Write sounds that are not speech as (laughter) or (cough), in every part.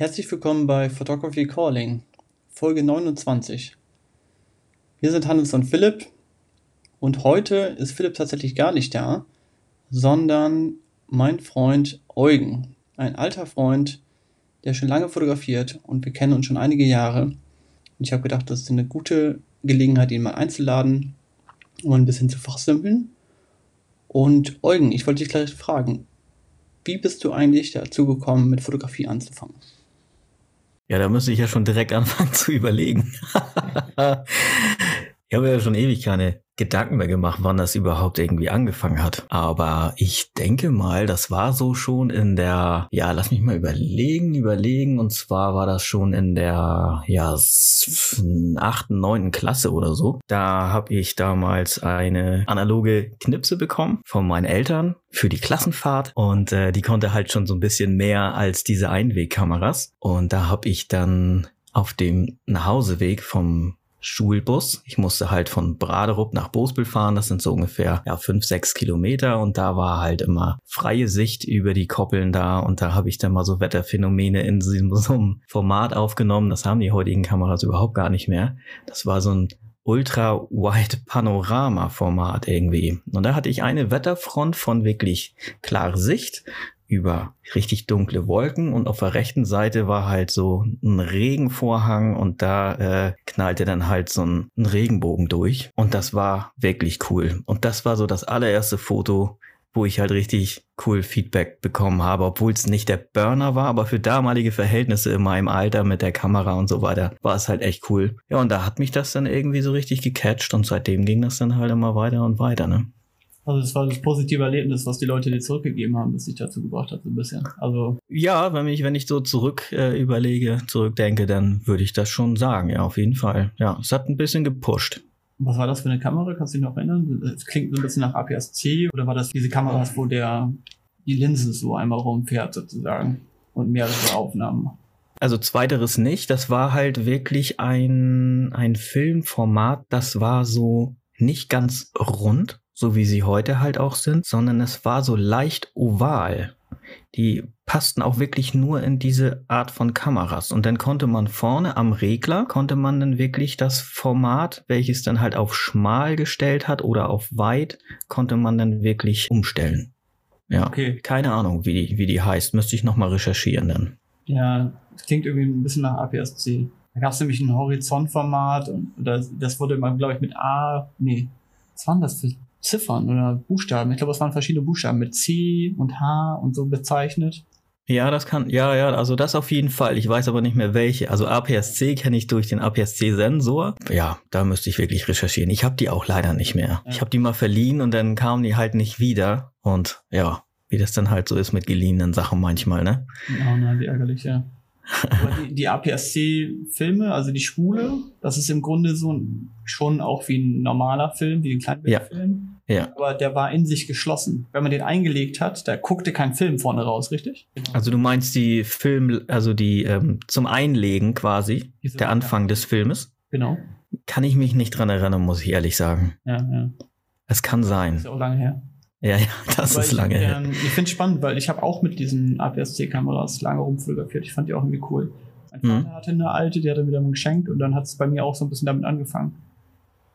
Herzlich willkommen bei Photography Calling, Folge 29. Wir sind Hannes und Philipp und heute ist Philipp tatsächlich gar nicht da, sondern mein Freund Eugen, ein alter Freund, der schon lange fotografiert und wir kennen uns schon einige Jahre. Und ich habe gedacht, das ist eine gute Gelegenheit, ihn mal einzuladen, um ein bisschen zu fachsimpeln. Und Eugen, ich wollte dich gleich fragen, wie bist du eigentlich dazu gekommen, mit Fotografie anzufangen? Ja, da müsste ich ja schon direkt anfangen (laughs) zu überlegen. ich habe ja schon ewig keine Gedanken mehr gemacht, wann das überhaupt irgendwie angefangen hat. Aber ich denke mal, das war so schon in der, ja, lass mich mal überlegen, überlegen. Und zwar war das schon in der, ja, achten, neunten Klasse oder so. Da habe ich damals eine analoge Knipse bekommen von meinen Eltern für die Klassenfahrt und äh, die konnte halt schon so ein bisschen mehr als diese Einwegkameras. Und da habe ich dann auf dem Nachhauseweg vom Schulbus. Ich musste halt von Braderup nach Bospel fahren. Das sind so ungefähr ja, fünf, sechs Kilometer. Und da war halt immer freie Sicht über die Koppeln da. Und da habe ich dann mal so Wetterphänomene in so einem (laughs) Format aufgenommen. Das haben die heutigen Kameras überhaupt gar nicht mehr. Das war so ein Ultra-Wide Panorama-Format irgendwie. Und da hatte ich eine Wetterfront von wirklich klare Sicht über richtig dunkle Wolken und auf der rechten Seite war halt so ein Regenvorhang und da äh, knallte dann halt so ein, ein Regenbogen durch und das war wirklich cool. Und das war so das allererste Foto, wo ich halt richtig cool Feedback bekommen habe, obwohl es nicht der Burner war, aber für damalige Verhältnisse in meinem Alter mit der Kamera und so weiter war es halt echt cool. Ja, und da hat mich das dann irgendwie so richtig gecatcht und seitdem ging das dann halt immer weiter und weiter, ne? Also das war das positive Erlebnis, was die Leute dir zurückgegeben haben, das sich dazu gebracht hat, so ein bisschen. Also ja, wenn ich wenn ich so zurück äh, überlege, zurückdenke, dann würde ich das schon sagen, ja, auf jeden Fall. Ja, es hat ein bisschen gepusht. Was war das für eine Kamera? Kannst du dich noch erinnern? Es klingt so ein bisschen nach APS-C oder war das diese Kameras, wo der die Linse so einmal rumfährt sozusagen und mehrere Aufnahmen? Also zweiteres nicht. Das war halt wirklich ein, ein Filmformat, das war so nicht ganz rund, so wie sie heute halt auch sind, sondern es war so leicht oval. Die passten auch wirklich nur in diese Art von Kameras. Und dann konnte man vorne am Regler, konnte man dann wirklich das Format, welches dann halt auf schmal gestellt hat oder auf weit, konnte man dann wirklich umstellen. Ja, okay. keine Ahnung, wie die, wie die heißt. Müsste ich nochmal recherchieren dann. Ja, das klingt irgendwie ein bisschen nach APS-C. Da gab es nämlich ein Horizontformat und das, das wurde mal, glaube ich, mit A, nee, was waren das für Ziffern oder Buchstaben. Ich glaube, es waren verschiedene Buchstaben mit C und H und so bezeichnet. Ja, das kann, ja, ja, also das auf jeden Fall. Ich weiß aber nicht mehr welche. Also APS-C kenne ich durch den APS-C-Sensor. Ja, da müsste ich wirklich recherchieren. Ich habe die auch leider nicht mehr. Ja. Ich habe die mal verliehen und dann kamen die halt nicht wieder. Und ja, wie das dann halt so ist mit geliehenen Sachen manchmal, ne? Ja, nein, wie ärgerlich, ja die, die APS-C-Filme, also die Spule, das ist im Grunde so schon auch wie ein normaler Film, wie ein Kleinbildfilm. Ja. ja. Aber der war in sich geschlossen. Wenn man den eingelegt hat, da guckte kein Film vorne raus, richtig? Genau. Also du meinst die Film, also die ähm, zum Einlegen quasi, Diese der Anfang ja. des Filmes? Genau. Kann ich mich nicht dran erinnern, muss ich ehrlich sagen. Ja, ja. Es kann sein. Das ist auch lange her. Ja, ja, (laughs) das Aber ist lange ich, her. Ähm, ich finde es spannend, weil ich habe auch mit diesen APS-C-Kameras lange rumfotografiert. Ich fand die auch irgendwie cool. Mein Vater mhm. hatte eine alte, die hat er mir dann geschenkt und dann hat es bei mir auch so ein bisschen damit angefangen.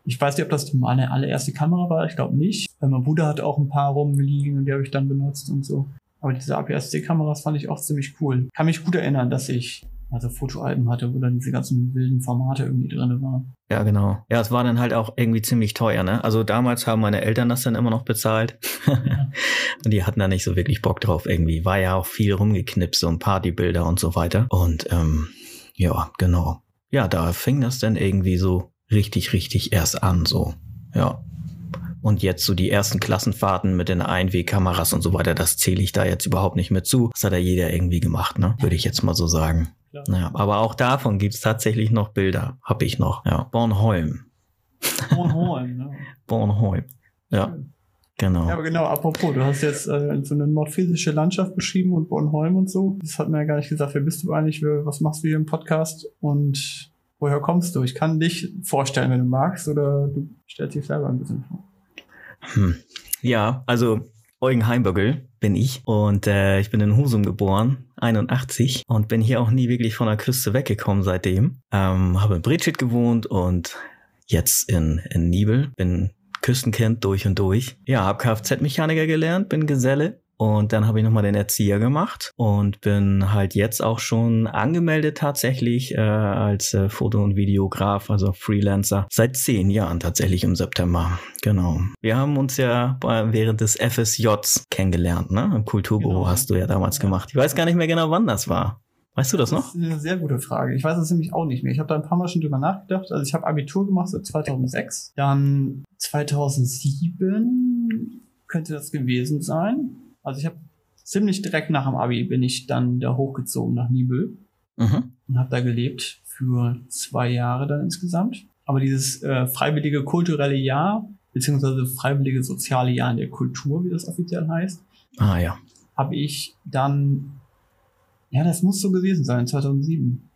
Ich weiß nicht, ob das meine allererste Kamera war, ich glaube nicht. Weil mein Bruder hat auch ein paar rumliegen und die habe ich dann benutzt und so. Aber diese APS-C-Kameras fand ich auch ziemlich cool. Kann mich gut erinnern, dass ich also Fotoalben hatte, wo dann diese ganzen wilden Formate irgendwie drin waren. Ja, genau. Ja, es war dann halt auch irgendwie ziemlich teuer, ne? Also damals haben meine Eltern das dann immer noch bezahlt. Ja. (laughs) und die hatten da nicht so wirklich Bock drauf irgendwie. War ja auch viel rumgeknipst, so ein Partybilder und so weiter. Und ähm, ja, genau. Ja, da fing das dann irgendwie so richtig, richtig erst an, so. Ja. Und jetzt so die ersten Klassenfahrten mit den Einwegkameras und so weiter, das zähle ich da jetzt überhaupt nicht mit zu. Das hat ja jeder irgendwie gemacht, ne? Würde ich jetzt mal so sagen. Ja. ja, aber auch davon gibt es tatsächlich noch Bilder. Hab ich noch. Ja. Bornholm. Bornholm, (laughs) ne? Bornholm. Ja. Genau. Ja, aber genau, apropos, du hast jetzt äh, so eine nordfriesische Landschaft beschrieben und Bornholm und so. Das hat mir ja gar nicht gesagt, wer bist du eigentlich, was machst du hier im Podcast und woher kommst du? Ich kann dich vorstellen, wenn du magst, oder du stellst dich selber ein bisschen vor. Hm. Ja, also Eugen Heimbögel bin ich. Und äh, ich bin in Husum geboren, 81. Und bin hier auch nie wirklich von der Küste weggekommen seitdem. Ähm, habe in Britschit gewohnt und jetzt in, in Nibel. Bin Küstenkind durch und durch. Ja, habe Kfz-Mechaniker gelernt, bin Geselle und dann habe ich nochmal den Erzieher gemacht und bin halt jetzt auch schon angemeldet tatsächlich äh, als äh, Foto- und Videograf, also Freelancer, seit zehn Jahren tatsächlich im September. Genau. Wir haben uns ja während des FSJs kennengelernt, ne? Im Kulturbüro genau. hast du ja damals ja. gemacht. Ich weiß gar nicht mehr genau, wann das war. Weißt du das, das noch? Das ist eine sehr gute Frage. Ich weiß es nämlich auch nicht mehr. Ich habe da ein paar Mal schon drüber nachgedacht. Also ich habe Abitur gemacht seit 2006. Dann 2007 könnte das gewesen sein. Also ich habe ziemlich direkt nach dem Abi bin ich dann da hochgezogen nach Nibel mhm. und habe da gelebt für zwei Jahre dann insgesamt. Aber dieses äh, freiwillige kulturelle Jahr beziehungsweise freiwillige soziale Jahr in der Kultur, wie das offiziell heißt, ah ja, habe ich dann ja, das muss so gewesen sein, 2007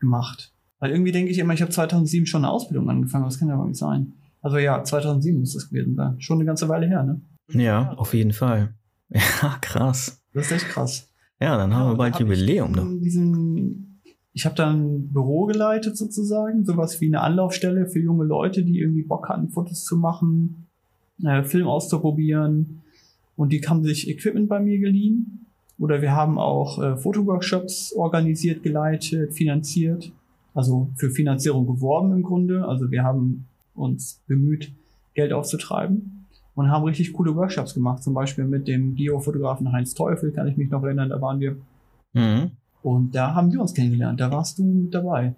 gemacht. Weil irgendwie denke ich immer, ich habe 2007 schon eine Ausbildung angefangen, das kann ja aber nicht sein. Also ja, 2007 muss das gewesen sein. Schon eine ganze Weile her, ne? Ja, auf jeden Fall. Ja, krass. Das ist echt krass. Ja, dann haben ja, wir bald Jubiläum. Ich, ich habe dann ein Büro geleitet sozusagen, sowas wie eine Anlaufstelle für junge Leute, die irgendwie Bock hatten, Fotos zu machen, äh, Film auszuprobieren. Und die haben sich Equipment bei mir geliehen. Oder wir haben auch äh, Fotoworkshops organisiert, geleitet, finanziert. Also für Finanzierung geworben im Grunde. Also wir haben uns bemüht, Geld aufzutreiben und haben richtig coole Workshops gemacht. Zum Beispiel mit dem Geofotografen Heinz Teufel, kann ich mich noch erinnern, da waren wir. Mhm. Und da haben wir uns kennengelernt. Da warst du dabei.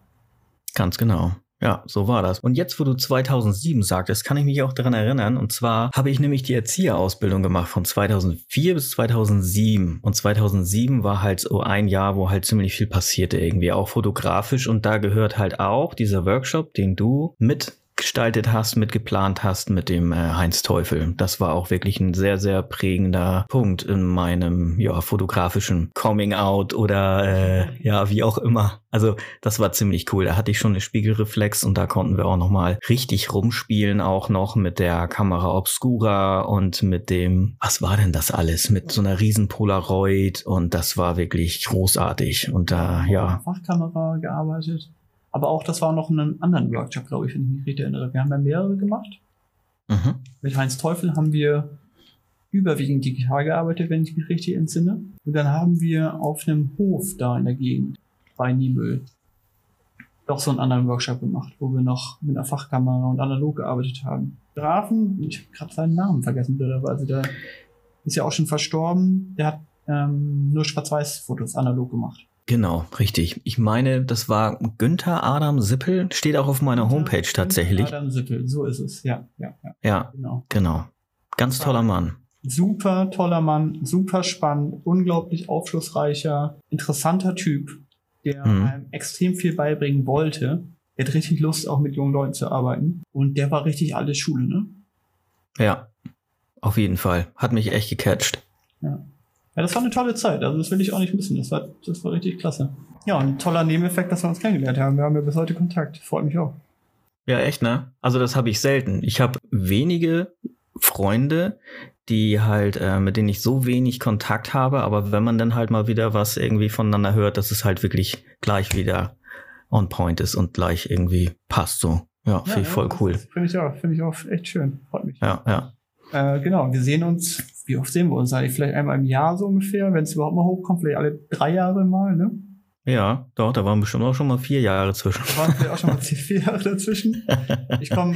Ganz genau. Ja, so war das. Und jetzt, wo du 2007 sagtest, kann ich mich auch daran erinnern. Und zwar habe ich nämlich die Erzieherausbildung gemacht von 2004 bis 2007. Und 2007 war halt so ein Jahr, wo halt ziemlich viel passierte irgendwie, auch fotografisch. Und da gehört halt auch dieser Workshop, den du mit gestaltet hast, mitgeplant hast mit dem äh, Heinz Teufel. Das war auch wirklich ein sehr, sehr prägender Punkt in meinem ja, fotografischen Coming Out oder äh, ja, wie auch immer. Also das war ziemlich cool. Da hatte ich schon eine Spiegelreflex und da konnten wir auch nochmal richtig rumspielen, auch noch mit der Kamera Obscura und mit dem, was war denn das alles? Mit so einer riesen Polaroid und das war wirklich großartig. Und da, ja. Fachkamera gearbeitet. Aber auch das war noch in einem anderen Workshop, glaube ich, wenn ich mich richtig erinnere. Wir haben ja mehrere gemacht. Mhm. Mit Heinz Teufel haben wir überwiegend digital gearbeitet, wenn ich mich richtig entsinne. Und dann haben wir auf einem Hof da in der Gegend bei Nibel doch so einen anderen Workshop gemacht, wo wir noch mit einer Fachkamera und analog gearbeitet haben. Grafen, ich habe gerade seinen Namen vergessen, also der ist ja auch schon verstorben, der hat ähm, nur Schwarz-Weiß-Fotos analog gemacht. Genau, richtig. Ich meine, das war Günther Adam Sippel, steht auch auf meiner Günther, Homepage tatsächlich. Günther Adam Sippel, so ist es, ja, ja, ja. Ja, genau. genau. Ganz toller Mann. Super toller Mann, super spannend, unglaublich aufschlussreicher, interessanter Typ, der mhm. einem extrem viel beibringen wollte. Der hat richtig Lust, auch mit jungen Leuten zu arbeiten. Und der war richtig alles Schule, ne? Ja, auf jeden Fall. Hat mich echt gecatcht. Ja. Ja, das war eine tolle Zeit. Also das will ich auch nicht missen. Das war, das war richtig klasse. Ja, und ein toller Nebeneffekt, dass wir uns kennengelernt haben. Wir haben ja bis heute Kontakt. Freut mich auch. Ja, echt, ne? Also das habe ich selten. Ich habe wenige Freunde, die halt, äh, mit denen ich so wenig Kontakt habe, aber wenn man dann halt mal wieder was irgendwie voneinander hört, dass es halt wirklich gleich wieder on point ist und gleich irgendwie passt so. Ja, ja finde ich voll cool. Finde ich auch, finde ich auch echt schön. Freut mich. Ja, ja. Äh, genau, wir sehen uns, wie oft sehen wir uns eigentlich? Vielleicht einmal im Jahr so ungefähr, wenn es überhaupt mal hochkommt, vielleicht alle drei Jahre mal, ne? Ja, doch, da waren bestimmt auch schon mal vier Jahre zwischen. Da waren vielleicht auch schon mal vier Jahre dazwischen. Ich komme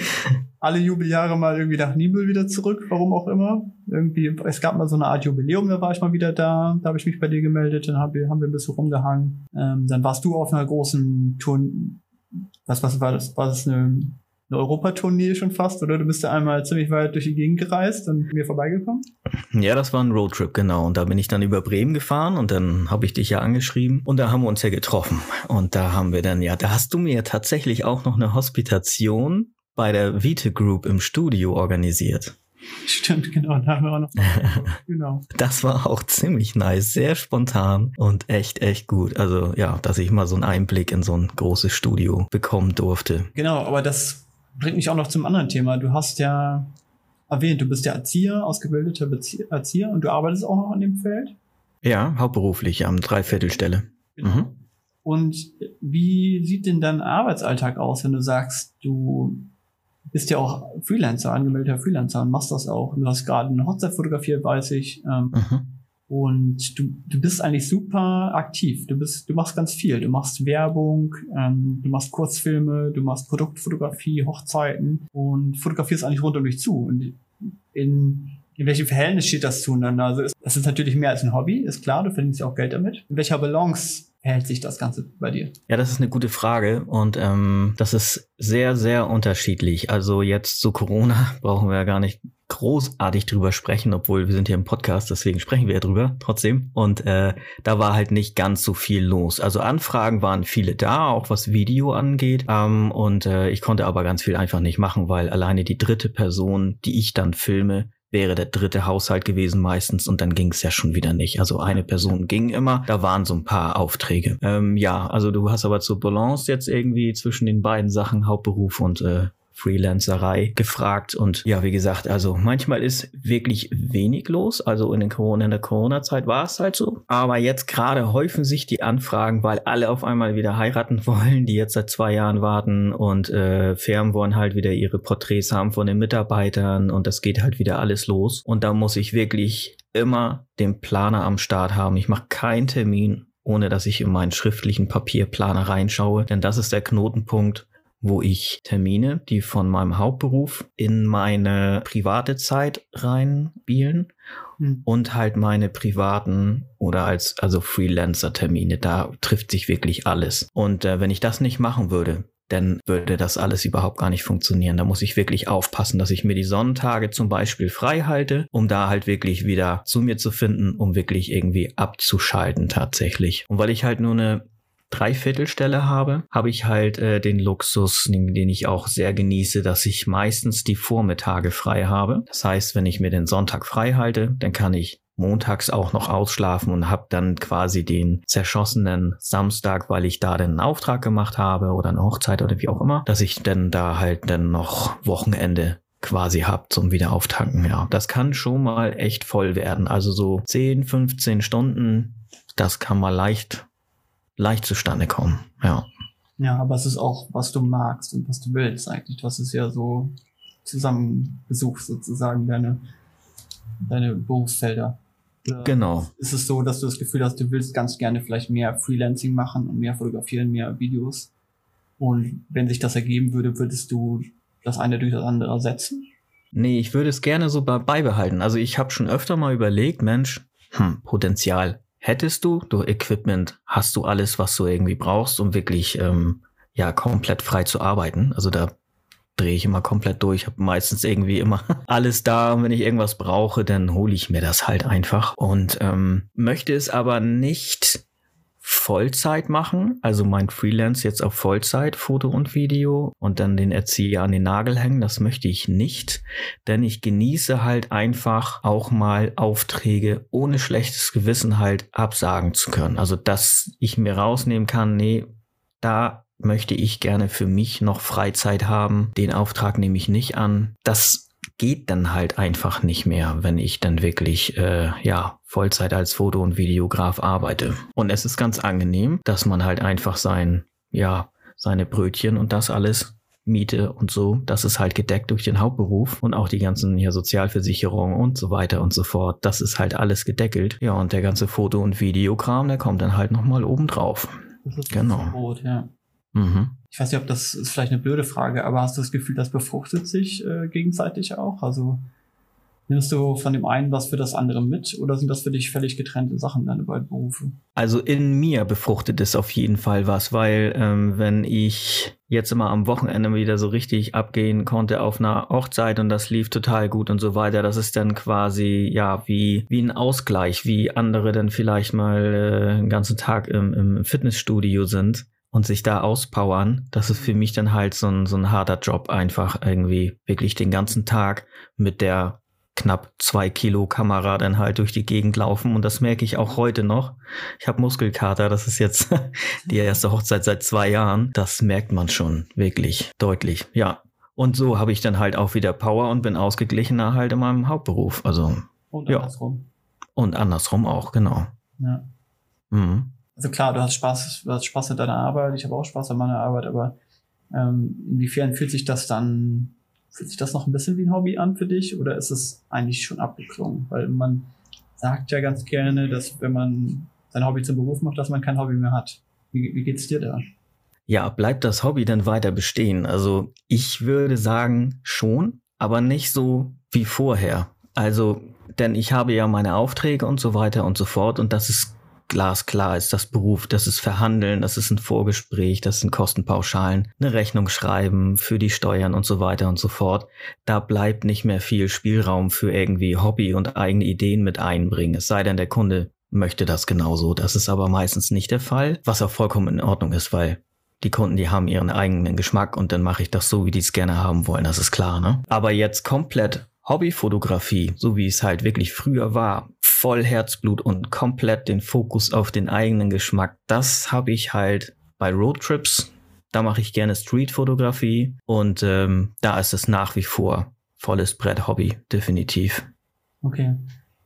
alle Jubeljahre mal irgendwie nach Nibel wieder zurück, warum auch immer. Irgendwie, es gab mal so eine Art Jubiläum, da war ich mal wieder da, da habe ich mich bei dir gemeldet, dann haben wir, haben wir ein bisschen rumgehangen. Ähm, dann warst du auf einer großen Tour, was, was war das? War das eine eine Europatournee schon fast, oder? Du bist ja einmal ziemlich weit durch die Gegend gereist und mir vorbeigekommen? Ja, das war ein Roadtrip, genau. Und da bin ich dann über Bremen gefahren und dann habe ich dich ja angeschrieben und da haben wir uns ja getroffen. Und da haben wir dann, ja, da hast du mir tatsächlich auch noch eine Hospitation bei der Vite Group im Studio organisiert. Stimmt, genau, da haben wir auch noch. (laughs) genau. Das war auch ziemlich nice, sehr spontan und echt, echt gut. Also ja, dass ich mal so einen Einblick in so ein großes Studio bekommen durfte. Genau, aber das bringt mich auch noch zum anderen Thema. Du hast ja erwähnt, du bist ja Erzieher, ausgebildeter Erzieher und du arbeitest auch noch an dem Feld? Ja, hauptberuflich am Dreiviertelstelle. Genau. Mhm. Und wie sieht denn dein Arbeitsalltag aus, wenn du sagst, du bist ja auch Freelancer, angemeldeter Freelancer und machst das auch. Du hast gerade eine Hochzeit fotografiert, weiß ich. Ähm, mhm. Und du, du bist eigentlich super aktiv. Du bist, du machst ganz viel. Du machst Werbung, ähm, du machst Kurzfilme, du machst Produktfotografie, Hochzeiten und fotografierst eigentlich rund um dich zu. Und in, in welchem Verhältnis steht das zueinander? Also ist, das ist natürlich mehr als ein Hobby, ist klar, du verdienst ja auch Geld damit. In welcher Balance verhält sich das Ganze bei dir? Ja, das ist eine gute Frage und ähm, das ist sehr, sehr unterschiedlich. Also jetzt zu Corona (laughs) brauchen wir ja gar nicht großartig drüber sprechen, obwohl wir sind hier im Podcast, deswegen sprechen wir ja drüber trotzdem. Und äh, da war halt nicht ganz so viel los. Also Anfragen waren viele da, auch was Video angeht. Ähm, und äh, ich konnte aber ganz viel einfach nicht machen, weil alleine die dritte Person, die ich dann filme, wäre der dritte Haushalt gewesen meistens und dann ging es ja schon wieder nicht. Also eine Person ging immer, da waren so ein paar Aufträge. Ähm, ja, also du hast aber zur Balance jetzt irgendwie zwischen den beiden Sachen Hauptberuf und äh, Freelancerei gefragt. Und ja, wie gesagt, also manchmal ist wirklich wenig los. Also in, den Corona, in der Corona-Zeit war es halt so. Aber jetzt gerade häufen sich die Anfragen, weil alle auf einmal wieder heiraten (laughs) wollen, die jetzt seit zwei Jahren warten und äh, Firmen wollen halt wieder ihre Porträts haben von den Mitarbeitern und das geht halt wieder alles los. Und da muss ich wirklich immer den Planer am Start haben. Ich mache keinen Termin ohne dass ich in meinen schriftlichen Papierplaner reinschaue, denn das ist der Knotenpunkt, wo ich Termine, die von meinem Hauptberuf in meine private Zeit reinbielen mhm. und halt meine privaten oder als also Freelancer Termine. Da trifft sich wirklich alles. Und äh, wenn ich das nicht machen würde, dann würde das alles überhaupt gar nicht funktionieren. Da muss ich wirklich aufpassen, dass ich mir die Sonntage zum Beispiel frei halte, um da halt wirklich wieder zu mir zu finden, um wirklich irgendwie abzuschalten tatsächlich. Und weil ich halt nur eine Dreiviertelstelle habe, habe ich halt äh, den Luxus, den, den ich auch sehr genieße, dass ich meistens die Vormittage frei habe. Das heißt, wenn ich mir den Sonntag frei halte, dann kann ich montags auch noch ausschlafen und habe dann quasi den zerschossenen Samstag, weil ich da einen Auftrag gemacht habe oder eine Hochzeit oder wie auch immer, dass ich dann da halt dann noch Wochenende quasi hab zum Wiederauftanken. Ja, das kann schon mal echt voll werden. Also so 10, 15 Stunden, das kann mal leicht leicht zustande kommen. Ja. Ja, aber es ist auch, was du magst und was du willst eigentlich. Hast es ja so zusammengesucht sozusagen, deine, deine Berufsfelder. Oder genau. Ist es so, dass du das Gefühl hast, du willst ganz gerne vielleicht mehr Freelancing machen und mehr fotografieren, mehr Videos? Und wenn sich das ergeben würde, würdest du das eine durch das andere ersetzen? Nee, ich würde es gerne so beibehalten. Also ich habe schon öfter mal überlegt, Mensch, hm, Potenzial hättest du, du Equipment, hast du alles, was du irgendwie brauchst, um wirklich ähm, ja komplett frei zu arbeiten. Also da drehe ich immer komplett durch, habe meistens irgendwie immer (laughs) alles da und wenn ich irgendwas brauche, dann hole ich mir das halt einfach und ähm, möchte es aber nicht Vollzeit machen, also mein Freelance jetzt auf Vollzeit, Foto und Video und dann den Erzieher an den Nagel hängen, das möchte ich nicht, denn ich genieße halt einfach auch mal Aufträge ohne schlechtes Gewissen halt absagen zu können. Also, dass ich mir rausnehmen kann, nee, da möchte ich gerne für mich noch Freizeit haben, den Auftrag nehme ich nicht an. Das geht dann halt einfach nicht mehr, wenn ich dann wirklich äh, ja Vollzeit als Foto- und Videograf arbeite. Und es ist ganz angenehm, dass man halt einfach sein ja seine Brötchen und das alles Miete und so, das ist halt gedeckt durch den Hauptberuf und auch die ganzen hier Sozialversicherungen und so weiter und so fort. Das ist halt alles gedeckelt. Ja, und der ganze Foto- und Videokram, der kommt dann halt nochmal oben drauf. Genau. Brot, ja. Mhm. Ich weiß nicht, ob das ist vielleicht eine blöde Frage, aber hast du das Gefühl, das befruchtet sich äh, gegenseitig auch? Also nimmst du von dem einen was für das andere mit oder sind das für dich völlig getrennte Sachen, deine beiden Berufe? Also in mir befruchtet es auf jeden Fall was, weil ähm, wenn ich jetzt immer am Wochenende wieder so richtig abgehen konnte auf einer Hochzeit und das lief total gut und so weiter. Das ist dann quasi ja wie wie ein Ausgleich, wie andere dann vielleicht mal äh, den ganzen Tag im, im Fitnessstudio sind und sich da auspowern, das ist für mich dann halt so ein, so ein harter Job einfach irgendwie wirklich den ganzen Tag mit der knapp zwei Kilo Kamera dann halt durch die Gegend laufen und das merke ich auch heute noch. Ich habe Muskelkater, das ist jetzt (laughs) die erste Hochzeit seit zwei Jahren. Das merkt man schon wirklich deutlich, ja. Und so habe ich dann halt auch wieder Power und bin ausgeglichener halt in meinem Hauptberuf. Also. Und Ja. andersrum. Und andersrum auch, genau. Ja. Mhm. Also klar, du hast Spaß, du hast Spaß mit deiner Arbeit, ich habe auch Spaß an meiner Arbeit, aber ähm, inwiefern fühlt sich das dann, fühlt sich das noch ein bisschen wie ein Hobby an für dich oder ist es eigentlich schon abgeklungen? Weil man sagt ja ganz gerne, dass wenn man sein Hobby zum Beruf macht, dass man kein Hobby mehr hat. Wie, wie geht's dir da? Ja, bleibt das Hobby denn weiter bestehen? Also ich würde sagen schon, aber nicht so wie vorher. Also, denn ich habe ja meine Aufträge und so weiter und so fort und das ist glasklar, ist das Beruf, das ist Verhandeln, das ist ein Vorgespräch, das sind Kostenpauschalen, eine Rechnung schreiben für die Steuern und so weiter und so fort. Da bleibt nicht mehr viel Spielraum für irgendwie Hobby und eigene Ideen mit einbringen. Es sei denn, der Kunde möchte das genauso. Das ist aber meistens nicht der Fall, was auch vollkommen in Ordnung ist, weil die Kunden, die haben ihren eigenen Geschmack und dann mache ich das so, wie die es gerne haben wollen, das ist klar, ne? Aber jetzt komplett Hobbyfotografie, so wie es halt wirklich früher war, voll Herzblut und komplett den Fokus auf den eigenen Geschmack, das habe ich halt bei Roadtrips. Da mache ich gerne Streetfotografie und ähm, da ist es nach wie vor volles Brett Hobby, definitiv. Okay.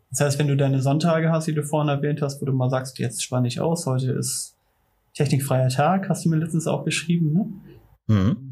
Das heißt, wenn du deine Sonntage hast, die du vorhin erwähnt hast, wo du mal sagst, jetzt spann ich aus, heute ist technikfreier Tag, hast du mir letztens auch geschrieben, ne? Mhm.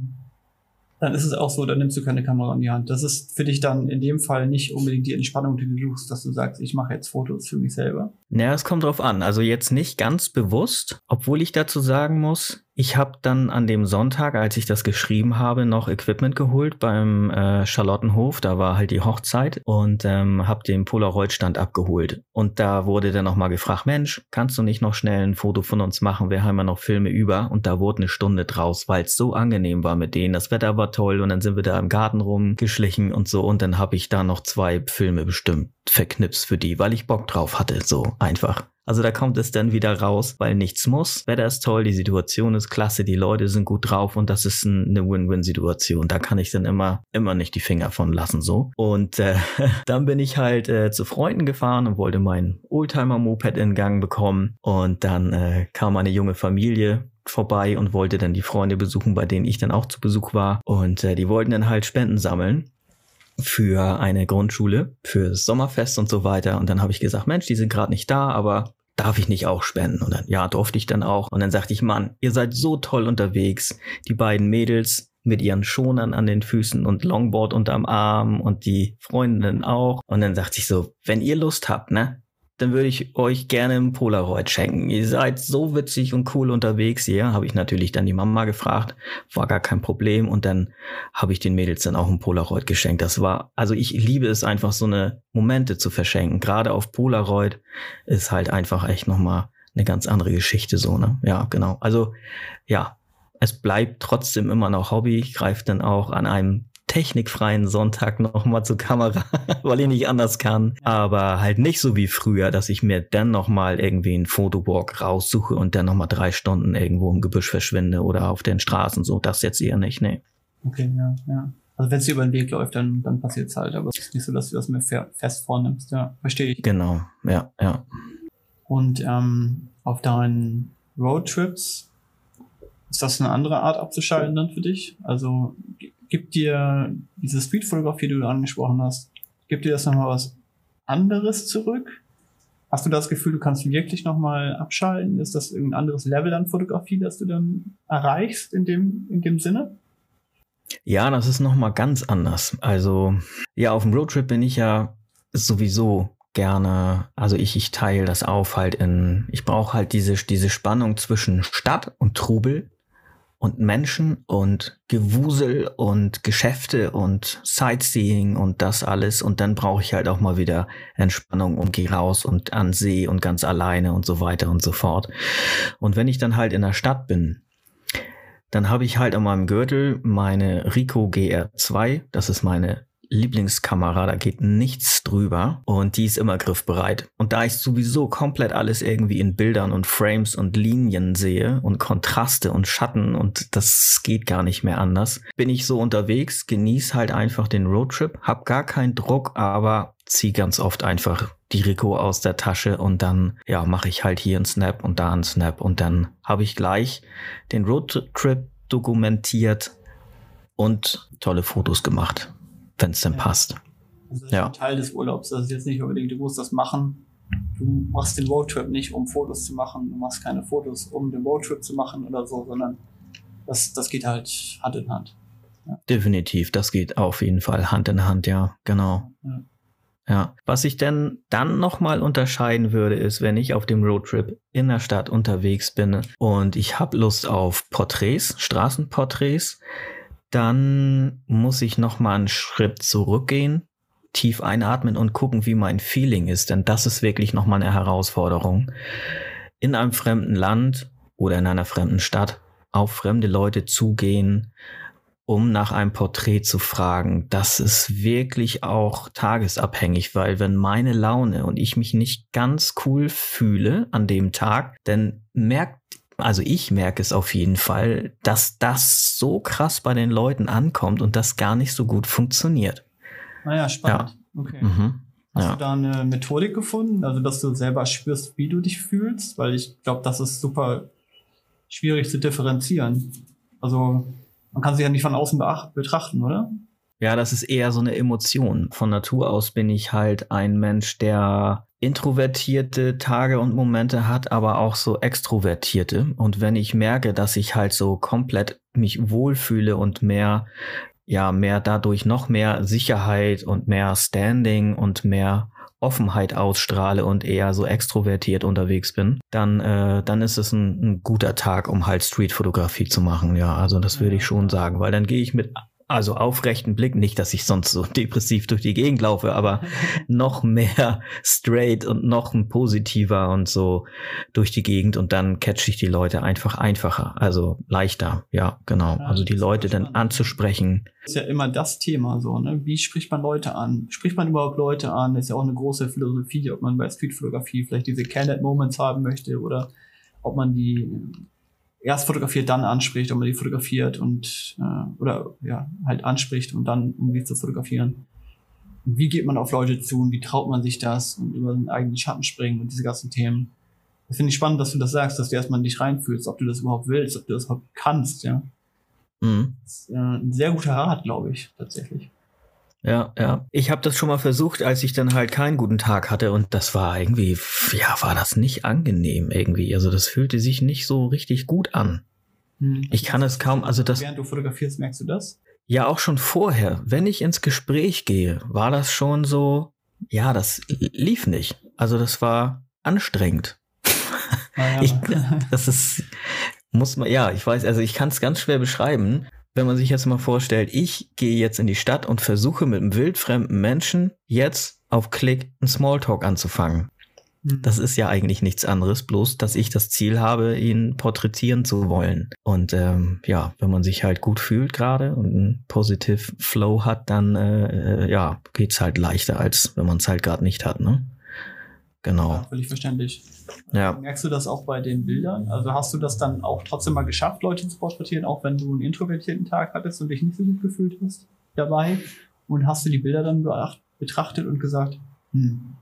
Dann ist es auch so, dann nimmst du keine Kamera in die Hand. Das ist für dich dann in dem Fall nicht unbedingt die Entspannung, die du suchst, dass du sagst, ich mache jetzt Fotos für mich selber. Naja, es kommt drauf an. Also jetzt nicht ganz bewusst, obwohl ich dazu sagen muss, ich habe dann an dem Sonntag, als ich das geschrieben habe, noch Equipment geholt beim äh, Charlottenhof. Da war halt die Hochzeit und ähm, habe den Polaroid-Stand abgeholt. Und da wurde dann nochmal gefragt, Mensch, kannst du nicht noch schnell ein Foto von uns machen? Wir haben ja noch Filme über. Und da wurde eine Stunde draus, weil es so angenehm war mit denen. Das Wetter war toll und dann sind wir da im Garten rumgeschlichen und so. Und dann habe ich da noch zwei Filme bestimmt verknipst für die, weil ich Bock drauf hatte. So einfach. Also da kommt es dann wieder raus, weil nichts muss. Wetter ist toll, die Situation ist klasse, die Leute sind gut drauf und das ist ein, eine Win-Win-Situation. Da kann ich dann immer, immer nicht die Finger von lassen so. Und äh, (laughs) dann bin ich halt äh, zu Freunden gefahren und wollte mein Oldtimer-Moped in Gang bekommen. Und dann äh, kam eine junge Familie vorbei und wollte dann die Freunde besuchen, bei denen ich dann auch zu Besuch war. Und äh, die wollten dann halt Spenden sammeln für eine Grundschule, für Sommerfest und so weiter. Und dann habe ich gesagt, Mensch, die sind gerade nicht da, aber darf ich nicht auch spenden? Und dann, ja, durfte ich dann auch. Und dann sagte ich, Mann, ihr seid so toll unterwegs. Die beiden Mädels mit ihren Schonern an den Füßen und Longboard unterm Arm und die Freundinnen auch. Und dann sagte ich so, wenn ihr Lust habt, ne? Dann würde ich euch gerne ein Polaroid schenken. Ihr seid so witzig und cool unterwegs hier. Habe ich natürlich dann die Mama gefragt. War gar kein Problem. Und dann habe ich den Mädels dann auch ein Polaroid geschenkt. Das war, also ich liebe es einfach, so eine Momente zu verschenken. Gerade auf Polaroid ist halt einfach echt nochmal eine ganz andere Geschichte so, ne? Ja, genau. Also, ja, es bleibt trotzdem immer noch Hobby. Ich greife dann auch an einem technikfreien Sonntag nochmal zur Kamera, (laughs) weil ich nicht anders kann. Aber halt nicht so wie früher, dass ich mir dann nochmal irgendwie einen Fotowalk raussuche und dann nochmal drei Stunden irgendwo im Gebüsch verschwinde oder auf den Straßen. So, das jetzt eher nicht, nee. Okay, ja, ja. Also wenn es dir über den Weg läuft, dann, dann passiert's halt. Aber es ist nicht so, dass du das fe- fest vornimmst. Ja, verstehe ich. Genau, ja, ja. Und ähm, auf deinen Roadtrips ist das eine andere Art abzuschalten dann für dich? Also gibt dir diese Streetfotografie, die du angesprochen hast, gibt dir das nochmal was anderes zurück? Hast du das Gefühl, du kannst wirklich nochmal abschalten? Ist das irgendein anderes Level an Fotografie, das du dann erreichst in dem, in dem Sinne? Ja, das ist nochmal ganz anders. Also, ja, auf dem Roadtrip bin ich ja sowieso gerne, also ich, ich teile das auf halt in, ich brauche halt diese, diese Spannung zwischen Stadt und Trubel und Menschen und Gewusel und Geschäfte und Sightseeing und das alles. Und dann brauche ich halt auch mal wieder Entspannung und gehe raus und an See und ganz alleine und so weiter und so fort. Und wenn ich dann halt in der Stadt bin, dann habe ich halt an meinem Gürtel meine Ricoh GR2. Das ist meine Lieblingskamera, da geht nichts drüber und die ist immer griffbereit. Und da ich sowieso komplett alles irgendwie in Bildern und Frames und Linien sehe und Kontraste und Schatten und das geht gar nicht mehr anders, bin ich so unterwegs, genieße halt einfach den Roadtrip, hab gar keinen Druck, aber zieh ganz oft einfach die Rico aus der Tasche und dann ja mache ich halt hier einen Snap und da einen Snap und dann habe ich gleich den Roadtrip dokumentiert und tolle Fotos gemacht, wenn es denn Ja. passt. Das ist Ja. ein Teil des Urlaubs. Das ist jetzt nicht unbedingt, du musst das machen. Du machst den Roadtrip nicht, um Fotos zu machen. Du machst keine Fotos, um den Roadtrip zu machen oder so, sondern das, das geht halt Hand in Hand. Definitiv, das geht auf jeden Fall Hand in Hand, ja, genau. Ja. Ja, was ich denn dann nochmal unterscheiden würde, ist, wenn ich auf dem Roadtrip in der Stadt unterwegs bin und ich habe Lust auf Porträts, Straßenporträts, dann muss ich nochmal einen Schritt zurückgehen, tief einatmen und gucken, wie mein Feeling ist, denn das ist wirklich nochmal eine Herausforderung. In einem fremden Land oder in einer fremden Stadt auf fremde Leute zugehen, um nach einem Porträt zu fragen, das ist wirklich auch tagesabhängig, weil wenn meine Laune und ich mich nicht ganz cool fühle an dem Tag, dann merkt, also ich merke es auf jeden Fall, dass das so krass bei den Leuten ankommt und das gar nicht so gut funktioniert. Naja, spannend. Okay. Mhm. Hast Ja. du da eine Methodik gefunden, also dass du selber spürst, wie du dich fühlst? Weil ich glaube, das ist super schwierig zu differenzieren. Also man kann sich ja nicht von außen betrachten, oder? Ja, das ist eher so eine Emotion. Von Natur aus bin ich halt ein Mensch, der introvertierte Tage und Momente hat, aber auch so extrovertierte. Und wenn ich merke, dass ich halt so komplett mich wohlfühle und mehr, ja, mehr dadurch noch mehr Sicherheit und mehr Standing und mehr Offenheit ausstrahle und eher so extrovertiert unterwegs bin, dann, äh, dann ist es ein, ein guter Tag, um halt Streetfotografie zu machen. Ja, also das würde ich schon sagen, weil dann gehe ich mit also aufrechten Blick, nicht, dass ich sonst so (laughs) depressiv durch die Gegend laufe, aber (laughs) noch mehr straight und noch ein positiver und so durch die Gegend und dann catch ich die Leute einfach einfacher, also leichter, ja, genau. Also die Leute dann anzusprechen. Das ist ja immer das Thema so, ne? Wie spricht man Leute an? Spricht man überhaupt Leute an? Das ist ja auch eine große Philosophie, ob man bei Streetfotografie vielleicht diese Candid Moments haben möchte oder ob man die erst fotografiert, dann anspricht, ob man die fotografiert und äh, oder ja, halt anspricht und dann um die zu fotografieren. Und wie geht man auf Leute zu und wie traut man sich das und über den eigenen Schatten springen und diese ganzen Themen. Das finde ich spannend, dass du das sagst, dass du erstmal nicht reinfühlst, ob du das überhaupt willst, ob du das überhaupt kannst, ja. Mhm. Das ist, äh, ein sehr guter Rat, glaube ich, tatsächlich. Ja, ja. Ich habe das schon mal versucht, als ich dann halt keinen guten Tag hatte und das war irgendwie, ja, war das nicht angenehm irgendwie. Also das fühlte sich nicht so richtig gut an. Hm. Ich kann es kaum, also das, Während du fotografierst, merkst du das? ja auch schon vorher, wenn ich ins Gespräch gehe, war das schon so, ja, das lief nicht. Also das war anstrengend. Naja. Ich, das ist, muss man, ja, ich weiß, also ich kann es ganz schwer beschreiben. Wenn man sich jetzt mal vorstellt, ich gehe jetzt in die Stadt und versuche mit einem wildfremden Menschen jetzt auf Klick einen Smalltalk anzufangen. Hm. Das ist ja eigentlich nichts anderes, bloß dass ich das Ziel habe, ihn porträtieren zu wollen. Und ähm, ja, wenn man sich halt gut fühlt gerade und einen Positive Flow hat, dann äh, äh, ja, geht's halt leichter, als wenn man es halt gerade nicht hat, ne? Genau. Ja, völlig verständlich. Ja. Merkst du das auch bei den Bildern? Also hast du das dann auch trotzdem mal geschafft, Leute zu porträtieren, auch wenn du einen introvertierten Tag hattest und dich nicht so gut gefühlt hast dabei? Und hast du die Bilder dann betrachtet und gesagt, hm,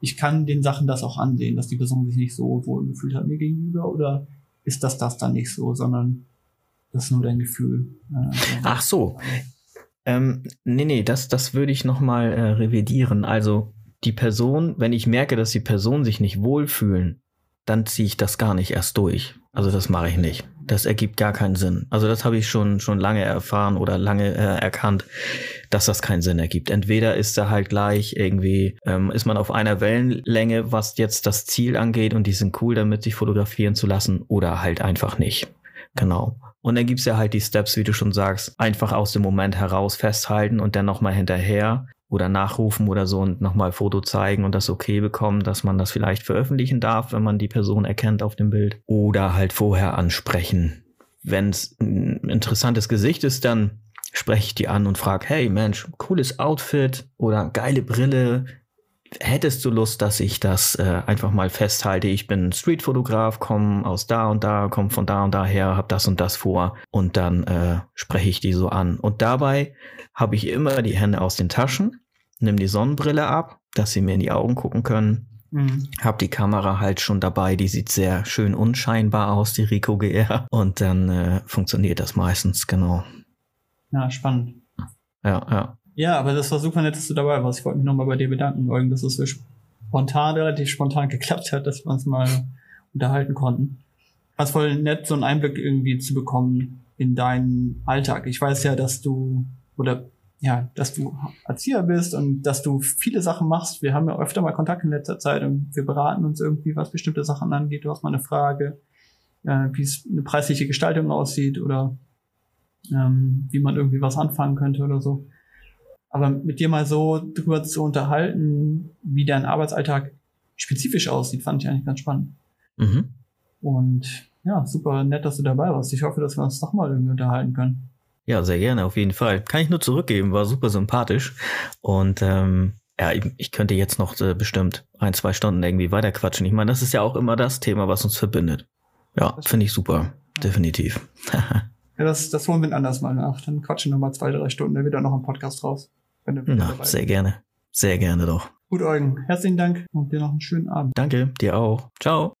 ich kann den Sachen das auch ansehen, dass die Person sich nicht so wohl gefühlt hat mir gegenüber? Oder ist das das dann nicht so, sondern das ist nur dein Gefühl? Äh, Ach so. Ähm, nee, nee, das, das würde ich nochmal äh, revidieren. Also die Person, wenn ich merke, dass die Person sich nicht wohlfühlen, dann ziehe ich das gar nicht erst durch. Also das mache ich nicht. Das ergibt gar keinen Sinn. Also das habe ich schon, schon lange erfahren oder lange äh, erkannt, dass das keinen Sinn ergibt. Entweder ist da halt gleich irgendwie, ähm, ist man auf einer Wellenlänge, was jetzt das Ziel angeht und die sind cool damit, sich fotografieren zu lassen oder halt einfach nicht. Genau. Und dann gibt's ja halt die Steps, wie du schon sagst, einfach aus dem Moment heraus festhalten und dann nochmal hinterher oder nachrufen oder so und nochmal Foto zeigen und das okay bekommen, dass man das vielleicht veröffentlichen darf, wenn man die Person erkennt auf dem Bild. Oder halt vorher ansprechen. Wenn es ein interessantes Gesicht ist, dann spreche ich die an und frage, hey Mensch, cooles Outfit oder geile Brille. Hättest du Lust, dass ich das äh, einfach mal festhalte? Ich bin Streetfotograf, komme aus da und da, komme von da und daher, habe das und das vor und dann äh, spreche ich die so an. Und dabei habe ich immer die Hände aus den Taschen, nimm die Sonnenbrille ab, dass sie mir in die Augen gucken können. Mhm. Hab die Kamera halt schon dabei, die sieht sehr schön unscheinbar aus, die Rico GR. Und dann äh, funktioniert das meistens, genau. Ja, spannend. Ja, ja. Ja, aber das war super nett, dass du dabei warst. Ich wollte mich nochmal bei dir bedanken, Eugen, dass es so spontan, relativ spontan (laughs) geklappt hat, dass wir uns mal unterhalten konnten. War voll nett, so einen Einblick irgendwie zu bekommen in deinen Alltag. Ich weiß ja, dass du, oder ja, dass du Erzieher bist und dass du viele Sachen machst. Wir haben ja öfter mal Kontakt in letzter Zeit und wir beraten uns irgendwie, was bestimmte Sachen angeht. Du hast mal eine Frage, äh, wie es eine preisliche Gestaltung aussieht oder ähm, wie man irgendwie was anfangen könnte oder so. Aber mit dir mal so drüber zu unterhalten, wie dein Arbeitsalltag spezifisch aussieht, fand ich eigentlich ganz spannend. Mhm. Und ja, super nett, dass du dabei warst. Ich hoffe, dass wir uns doch mal irgendwie unterhalten können. Ja, sehr gerne, auf jeden Fall. Kann ich nur zurückgeben, war super sympathisch. Und ähm, ja, ich könnte jetzt noch äh, bestimmt ein, zwei Stunden irgendwie weiterquatschen. Ich meine, das ist ja auch immer das Thema, was uns verbindet. Ja, finde ich super. Definitiv. (laughs) ja, das, das holen wir anders mal nach. Dann quatschen wir mal zwei, drei Stunden dann wieder noch im Podcast raus. Wenn du Na, sehr gerne. Sehr gerne doch. Gut, Eugen. Herzlichen Dank und dir noch einen schönen Abend. Danke, dir auch. Ciao.